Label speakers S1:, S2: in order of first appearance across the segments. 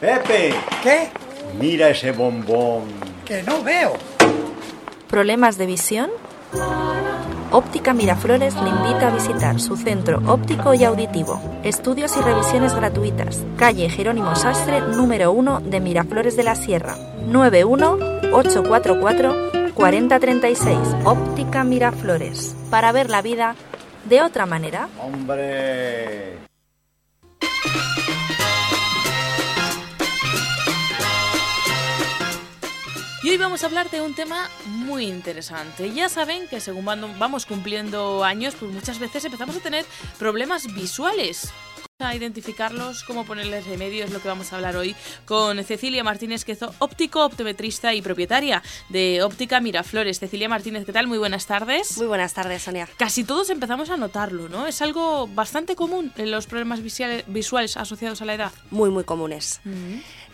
S1: Pepe,
S2: ¿Qué?
S1: mira ese bombón.
S2: Que no veo.
S3: ¿Problemas de visión? Óptica Miraflores le invita a visitar su centro óptico y auditivo. Estudios y revisiones gratuitas. Calle Jerónimo Sastre, número 1 de Miraflores de la Sierra. 91-844-4036. Óptica Miraflores. Para ver la vida de otra manera.
S1: Hombre.
S4: Y hoy vamos a hablar de un tema muy interesante. Ya saben que según vamos cumpliendo años, pues muchas veces empezamos a tener problemas visuales. A identificarlos, cómo ponerles remedio es lo que vamos a hablar hoy con Cecilia Martínez Quezo, óptico, optometrista y propietaria de Óptica Miraflores. Cecilia Martínez, ¿qué tal? Muy buenas tardes.
S5: Muy buenas tardes, Sonia.
S4: Casi todos empezamos a notarlo, ¿no? Es algo bastante común en los problemas visuales, visuales asociados a la edad.
S5: Muy, muy comunes.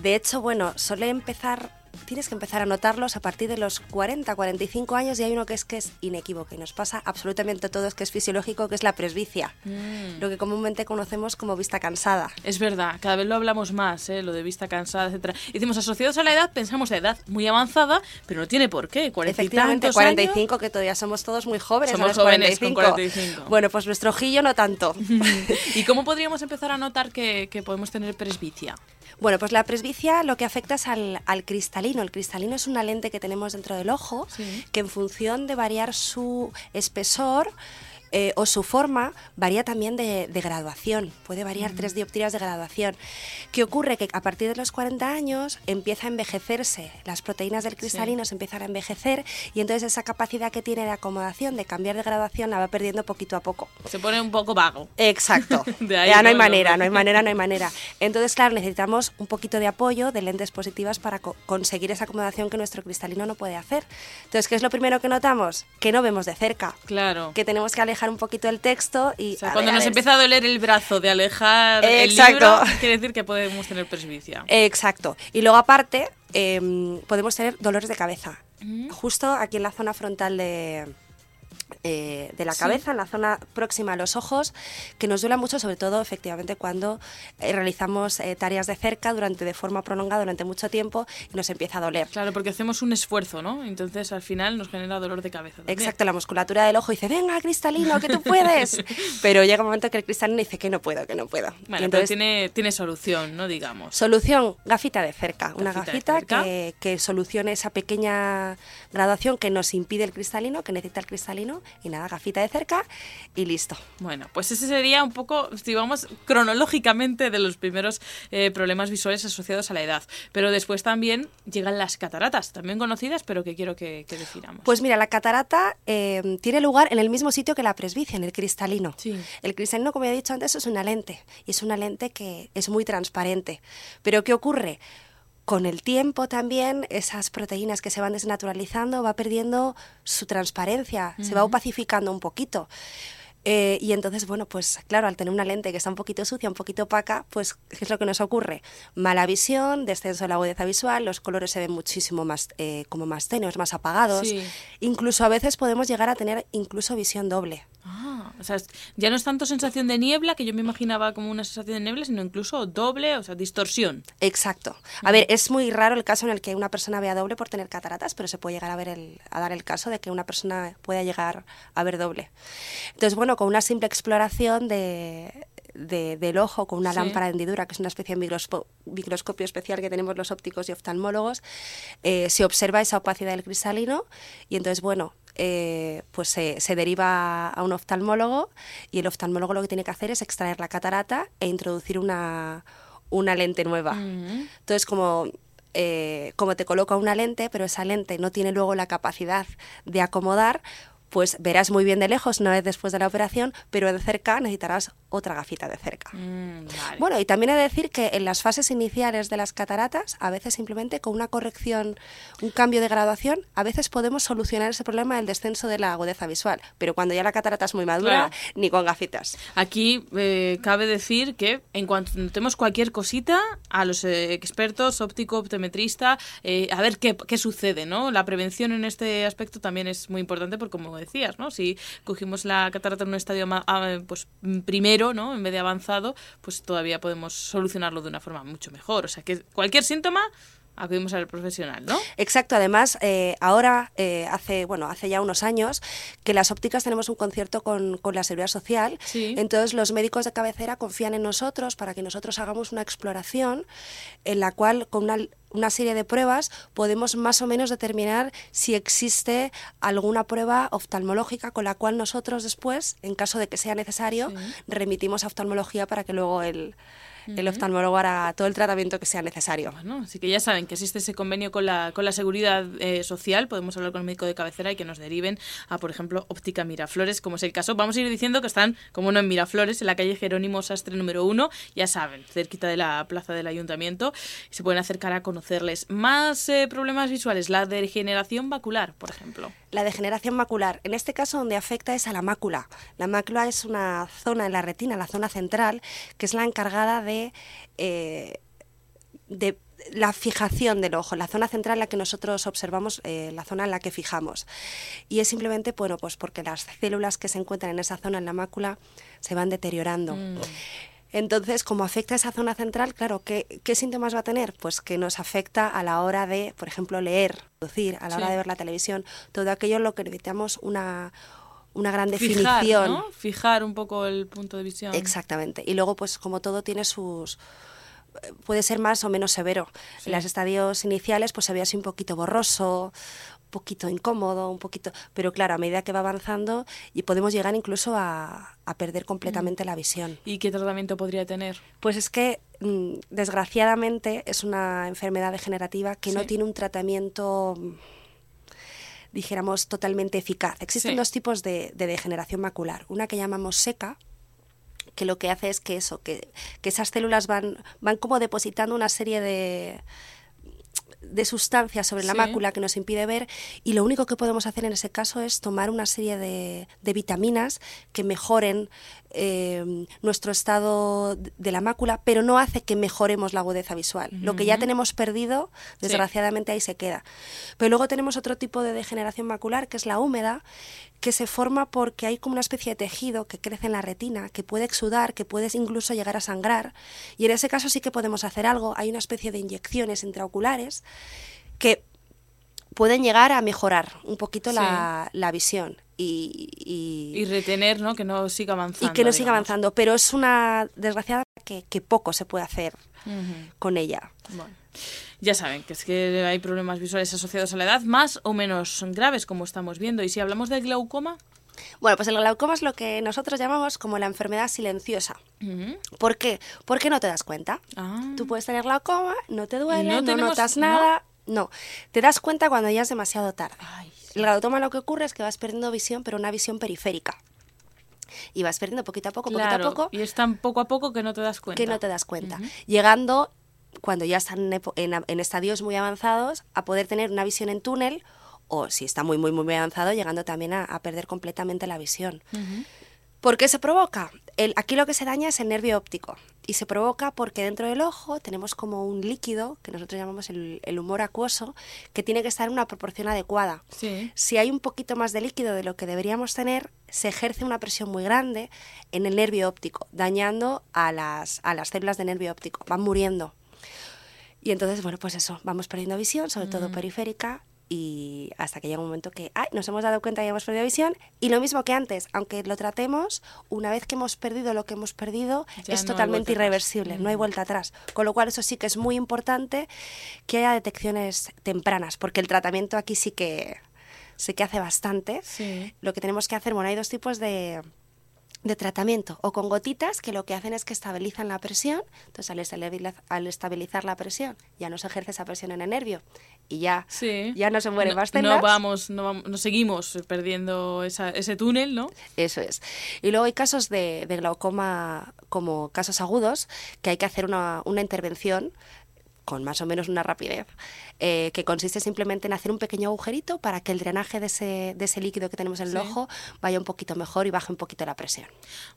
S5: De hecho, bueno, suele empezar, tienes que empezar a notarlos a partir de los 40, 45 años y hay uno que es que es inequívoco y nos pasa absolutamente a todos que es fisiológico, que es la presbicia,
S4: Mm.
S5: lo que comúnmente conocemos como vista cansada.
S4: Es verdad, cada vez lo hablamos más, ¿eh? lo de vista cansada, etcétera. Y Decimos asociados a la edad, pensamos de edad muy avanzada, pero no tiene por qué. 40 y
S5: Efectivamente,
S4: tantos
S5: 45, que todavía somos todos muy jóvenes. a
S4: Somos
S5: los
S4: jóvenes con 45.
S5: Bueno, pues nuestro ojillo no tanto.
S4: ¿Y cómo podríamos empezar a notar que, que podemos tener presbicia?
S5: Bueno, pues la presbicia lo que afecta es al, al cristalino. El cristalino es una lente que tenemos dentro del ojo
S4: Sí.
S5: que en función de variar su espesor eh, o su forma, varía también de, de graduación. Puede variar tres dioptrías de graduación. ¿Qué ocurre? Que a partir de los 40 años empieza a envejecerse. Las proteínas del cristalino se empiezan a envejecer y entonces esa capacidad que tiene de acomodación, de cambiar de graduación, la va perdiendo poquito a poco.
S4: Se pone un poco vago.
S5: Exacto.
S4: De ahí
S5: ya no hay manera,
S4: nombre.
S5: no hay manera, no hay manera. Entonces, claro, necesitamos un poquito de apoyo de lentes positivas para co- conseguir esa acomodación que nuestro cristalino no puede hacer. Entonces, ¿qué es lo primero que notamos? Que no vemos de cerca.
S4: Claro.
S5: Que tenemos que alejar un poquito el texto y...
S4: O sea,
S5: a
S4: cuando
S5: ver,
S4: nos empieza a doler el brazo de alejar el
S5: Exacto.
S4: libro, quiere decir que podemos tener presbicia.
S5: Exacto. Y luego, aparte, em, podemos tener dolores de cabeza.
S4: Mm.
S5: Justo aquí en la zona frontal de, eh, de la cabeza, en la zona próxima a los ojos, que nos duela mucho, sobre todo, efectivamente, cuando eh, realizamos eh, tareas de cerca durante de forma prolongada durante mucho tiempo y nos empieza a doler.
S4: Claro, porque hacemos un esfuerzo, ¿no? Entonces al final nos genera dolor de cabeza. también.
S5: Exacto, la musculatura del ojo dice, venga, cristalino, que tú puedes. Pero llega un momento que el cristalino dice que no puedo, que no puedo.
S4: Bueno,
S5: entonces,
S4: pero tiene, tiene solución, ¿no? Digamos.
S5: Solución, gafita de cerca. Una
S4: Gafita de
S5: gafita
S4: cerca.
S5: que, que solucione esa pequeña graduación que nos impide el cristalino, que necesita el cristalino. Y nada, gafita de cerca y listo.
S4: Bueno, pues ese sería un poco, si vamos cronológicamente, de los primeros eh, problemas visuales asociados a la edad. Pero después también llegan las cataratas, también conocidas, pero que quiero que, que definamos.
S5: Pues mira, la catarata eh, tiene lugar en el mismo sitio que la presbicia, en el cristalino.
S4: Sí.
S5: El cristalino, como ya he dicho antes, es una lente. Y es una lente que es muy transparente. Pero ¿qué ocurre? Con el tiempo también esas proteínas que se van desnaturalizando va perdiendo su transparencia, se va opacificando un poquito. Eh, y entonces, bueno, pues claro, al tener una lente que está un poquito sucia, un poquito opaca, pues ¿qué es lo que nos ocurre? Mala visión, descenso de la agudeza visual, los colores se ven muchísimo más, eh, como más tenues, más apagados.
S4: Sí.
S5: Incluso a veces podemos llegar a tener incluso visión doble.
S4: Ah, sea, es- ya no es tanto sensación de niebla, que yo me imaginaba como una sensación de niebla, sino incluso doble, o sea, distorsión.
S5: Exacto. A ver, es muy raro el caso en el que una persona vea doble por tener cataratas, pero se puede llegar a ver el, a dar el caso de que una persona pueda llegar a ver doble. Entonces, bueno, con una simple exploración de, de- del ojo, con una
S4: Sí.
S5: lámpara de hendidura, que es una especie de microscopio especial que tenemos los ópticos y oftalmólogos, eh, se observa esa opacidad del cristalino y entonces, bueno, eh, pues se, se deriva a un oftalmólogo y el oftalmólogo lo que tiene que hacer es extraer la catarata e introducir una, una lente nueva. Entonces, como, eh, como te coloca una lente, pero esa lente no tiene luego la capacidad de acomodar, pues verás muy bien de lejos una vez después de la operación, pero de cerca necesitarás otra gafita de cerca.
S4: Mm, vale.
S5: Bueno, y también he de decir que en las fases iniciales de las cataratas, a veces simplemente con una corrección, un cambio de graduación, a veces podemos solucionar ese problema del descenso de la agudeza visual. Pero cuando ya la catarata es muy madura,
S4: Claro.
S5: ni con gafitas.
S4: Aquí eh, cabe decir que en cuanto notemos cualquier cosita, a los eh, expertos, óptico, optometrista, eh, a ver qué, qué sucede, ¿no? La prevención en este aspecto también es muy importante porque, como decías, ¿no? Si cogimos la catarata en un estadio ah, pues, primero, ¿no? En vez de avanzado, pues todavía podemos solucionarlo de una forma mucho mejor. O sea, que cualquier síntoma, acudimos al profesional, ¿no?
S5: Exacto, además, eh, ahora, eh, hace, bueno, hace ya unos años, que las ópticas tenemos un concierto con, con la Seguridad Social.
S4: Sí.
S5: Entonces, los médicos de cabecera confían en nosotros para que nosotros hagamos una exploración en la cual, con una, una serie de pruebas, podemos más o menos determinar si existe alguna prueba oftalmológica con la cual nosotros después, en caso de que sea necesario, remitimos a oftalmología para que luego el, el oftalmólogo hará todo el tratamiento que sea necesario.
S4: Bueno, así que ya saben que existe ese convenio con la, con la seguridad eh, social. Podemos hablar con el médico de cabecera y que nos deriven a, por ejemplo, óptica Miraflores, como es el caso. Vamos a ir diciendo que están, como no, en Miraflores, en la calle Jerónimo Sastre número uno. Ya saben, cerquita de la plaza del ayuntamiento. Se pueden acercar a conocerles. Más eh, problemas visuales, la degeneración macular, por ejemplo.
S5: La degeneración macular, en este caso donde afecta es a la mácula. La mácula es una zona en la retina, la zona central, que es la encargada de, eh, de la fijación del ojo, la zona central en la que nosotros observamos, eh, la zona en la que fijamos. Y es simplemente, bueno, pues porque las células que se encuentran en esa zona, en la mácula, se van deteriorando. Entonces, como afecta a esa zona central, claro, ¿qué, ¿qué síntomas va a tener? Pues que nos afecta a la hora de, por ejemplo, leer, producir, a la hora de ver la televisión, todo aquello en lo que necesitamos una, una gran
S4: Fijar,
S5: definición.
S4: ¿no? Fijar un poco el punto de visión.
S5: Exactamente. Y luego, pues como todo tiene sus puede ser más o menos severo. En los estadios iniciales pues se ve así un poquito borroso, poquito incómodo, un poquito, pero claro, a medida que va avanzando y podemos llegar incluso a, a perder completamente la visión.
S4: ¿Y qué tratamiento podría tener?
S5: Pues es que mm, desgraciadamente es una enfermedad degenerativa que no tiene un tratamiento dijéramos totalmente eficaz. Existen
S4: Sí.
S5: dos tipos de, de degeneración macular. Una que llamamos seca, que lo que hace es que eso, que, que esas células van, van como depositando una serie de de sustancias sobre la
S4: Sí.
S5: mácula que nos impide ver y lo único que podemos hacer en ese caso es tomar una serie de, de vitaminas que mejoren eh, nuestro estado de la mácula, pero no hace que mejoremos la agudeza visual. Lo que ya tenemos perdido, desgraciadamente ahí se queda. Pero luego tenemos otro tipo de degeneración macular, que es la húmeda, que se forma porque hay como una especie de tejido que crece en la retina, que puede exudar, que puede incluso llegar a sangrar. Y en ese caso sí que podemos hacer algo. Hay una especie de inyecciones intraoculares que pueden llegar a mejorar un poquito la, la visión y, y-
S4: Y retener, ¿no? Que no siga avanzando.
S5: y que no siga avanzando. Pero es una desgraciada que, que poco se puede hacer con ella.
S4: Bueno, ya saben que es que hay problemas visuales asociados a la edad, más o menos graves, como estamos viendo. Y si hablamos del glaucoma,
S5: Bueno, pues el glaucoma es lo que nosotros llamamos como la enfermedad silenciosa. ¿Por qué? Porque no te das cuenta.
S4: ah,
S5: Tú puedes tener glaucoma, no te duele,
S4: no
S5: no,
S4: tenemos-
S5: notas
S4: ¿no?
S5: nada. ¿no? te das cuenta cuando ya es demasiado tarde.
S4: ay,
S5: El glaucoma lo que ocurre es que vas perdiendo visión, pero una visión periférica. Y vas perdiendo poquito a poco, poquito a poco,
S4: y es tan poco a poco que no te das cuenta.
S5: que no te das cuenta. Llegando, cuando ya están en, epo- en, en estadios muy avanzados, a poder tener una visión en túnel, o si está muy, muy, muy avanzado, llegando también a, a perder completamente la visión. ¿Por qué se provoca? El, aquí lo que se daña es el nervio óptico. Y se provoca porque dentro del ojo tenemos como un líquido, que nosotros llamamos el, el humor acuoso, que tiene que estar en una proporción adecuada.
S4: Sí.
S5: Si hay un poquito más de líquido de lo que deberíamos tener, se ejerce una presión muy grande en el nervio óptico, dañando a las, a las células de nervio óptico. Van muriendo. Y entonces, bueno, pues eso, vamos perdiendo visión, sobre todo periférica, y hasta que llega un momento que ay, nos hemos dado cuenta que hemos perdido visión. Y lo mismo que antes, aunque lo tratemos, una vez que hemos perdido lo que hemos perdido,
S4: Ya
S5: es
S4: no
S5: totalmente
S4: atrás.
S5: irreversible, no hay vuelta atrás. Con lo cual, eso sí que es muy importante que haya detecciones tempranas, porque el tratamiento aquí sí que, sí que hace bastante.
S4: Sí.
S5: Lo que tenemos que hacer, bueno, hay dos tipos de, de tratamiento o con gotitas que lo que hacen es que estabilizan la presión. Entonces, al, estabilizar la presión, ya no se ejerce esa presión en el nervio y ya, ya no se muere más
S4: No vamos, no, no seguimos perdiendo ese túnel, ¿no?
S5: Eso es. Y luego hay casos de, glaucoma como casos agudos que hay que hacer una, una intervención con más o menos una rapidez, eh, que consiste simplemente en hacer un pequeño agujerito para que el drenaje de ese, de ese líquido que tenemos en el ojo vaya un poquito mejor y baje un poquito la presión.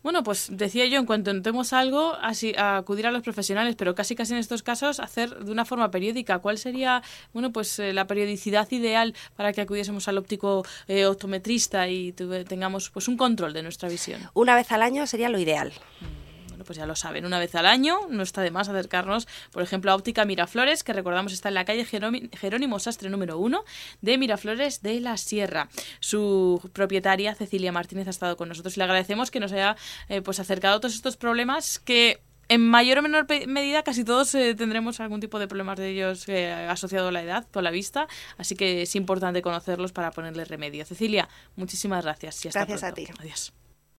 S4: Bueno, pues decía yo, en cuanto notemos algo, así, acudir a los profesionales, pero casi casi en estos casos hacer de una forma periódica. ¿Cuál sería, bueno, pues eh, la periodicidad ideal para que acudiésemos al óptico eh, optometrista y tengamos pues un control de nuestra visión?
S5: Una vez al año sería lo ideal.
S4: Mm pues ya lo saben, una vez al año no está de más acercarnos, por ejemplo, a Óptica Miraflores, que recordamos está en la calle Jerónimo Sastre número 1 de Miraflores de la Sierra. Su propietaria, Cecilia Martínez, ha estado con nosotros y le agradecemos que nos haya eh, pues acercado todos estos problemas que en mayor o menor medida casi todos eh, tendremos algún tipo de problemas de ellos eh, asociado a la edad, con la vista, así que es importante conocerlos para ponerle remedio. Cecilia, muchísimas gracias.
S5: gracias a ti.
S4: Adiós.